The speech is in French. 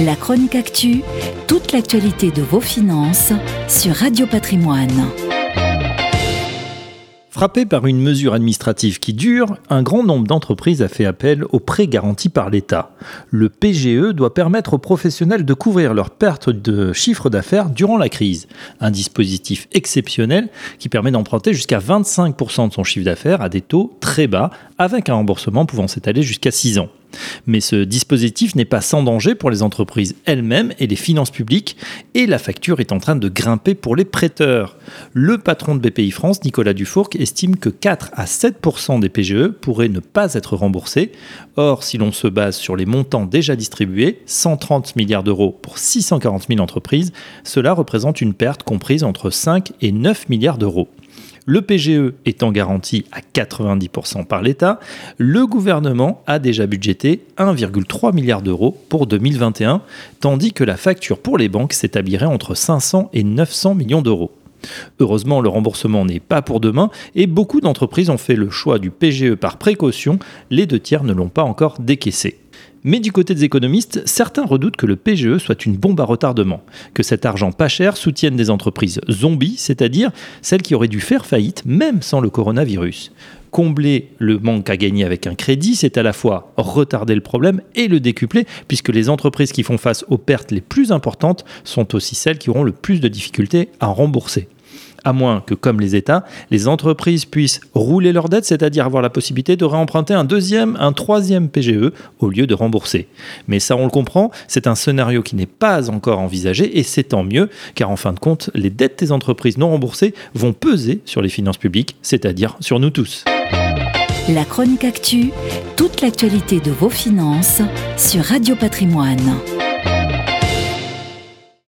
La chronique actu, toute l'actualité de vos finances sur Radio Patrimoine. Frappé par une mesure administrative qui dure, un grand nombre d'entreprises a fait appel aux prêts garantis par l'État. Le PGE doit permettre aux professionnels de couvrir leurs pertes de chiffre d'affaires durant la crise. Un dispositif exceptionnel qui permet d'emprunter jusqu'à 25% de son chiffre d'affaires à des taux très bas, avec un remboursement pouvant s'étaler jusqu'à 6 ans. Mais ce dispositif n'est pas sans danger pour les entreprises elles-mêmes et les finances publiques, et la facture est en train de grimper pour les prêteurs. Le patron de BPI France, Nicolas Dufourc, estime que 4 à 7% des PGE pourraient ne pas être remboursés. Or, si l'on se base sur les montants déjà distribués, 130 milliards d'euros pour 640 000 entreprises, cela représente une perte comprise entre 5 et 9 milliards d'euros. Le PGE étant garanti à 90% par l'État, le gouvernement a déjà budgété 1,3 milliard d'euros pour 2021, tandis que la facture pour les banques s'établirait entre 500 et 900 millions d'euros. Heureusement, le remboursement n'est pas pour demain et beaucoup d'entreprises ont fait le choix du PGE par précaution, les deux tiers ne l'ont pas encore décaissé. Mais du côté des économistes, certains redoutent que le PGE soit une bombe à retardement, que cet argent pas cher soutienne des entreprises zombies, c'est-à-dire celles qui auraient dû faire faillite même sans le coronavirus. Combler le manque à gagner avec un crédit, c'est à la fois retarder le problème et le décupler, puisque les entreprises qui font face aux pertes les plus importantes sont aussi celles qui auront le plus de difficultés à rembourser à moins que, comme les États, les entreprises puissent rouler leurs dettes, c'est-à-dire avoir la possibilité de réemprunter un deuxième, un troisième PGE au lieu de rembourser. Mais ça, on le comprend, c'est un scénario qui n'est pas encore envisagé et c'est tant mieux, car en fin de compte, les dettes des entreprises non remboursées vont peser sur les finances publiques, c'est-à-dire sur nous tous. La chronique actu, toute l'actualité de vos finances sur Radio Patrimoine.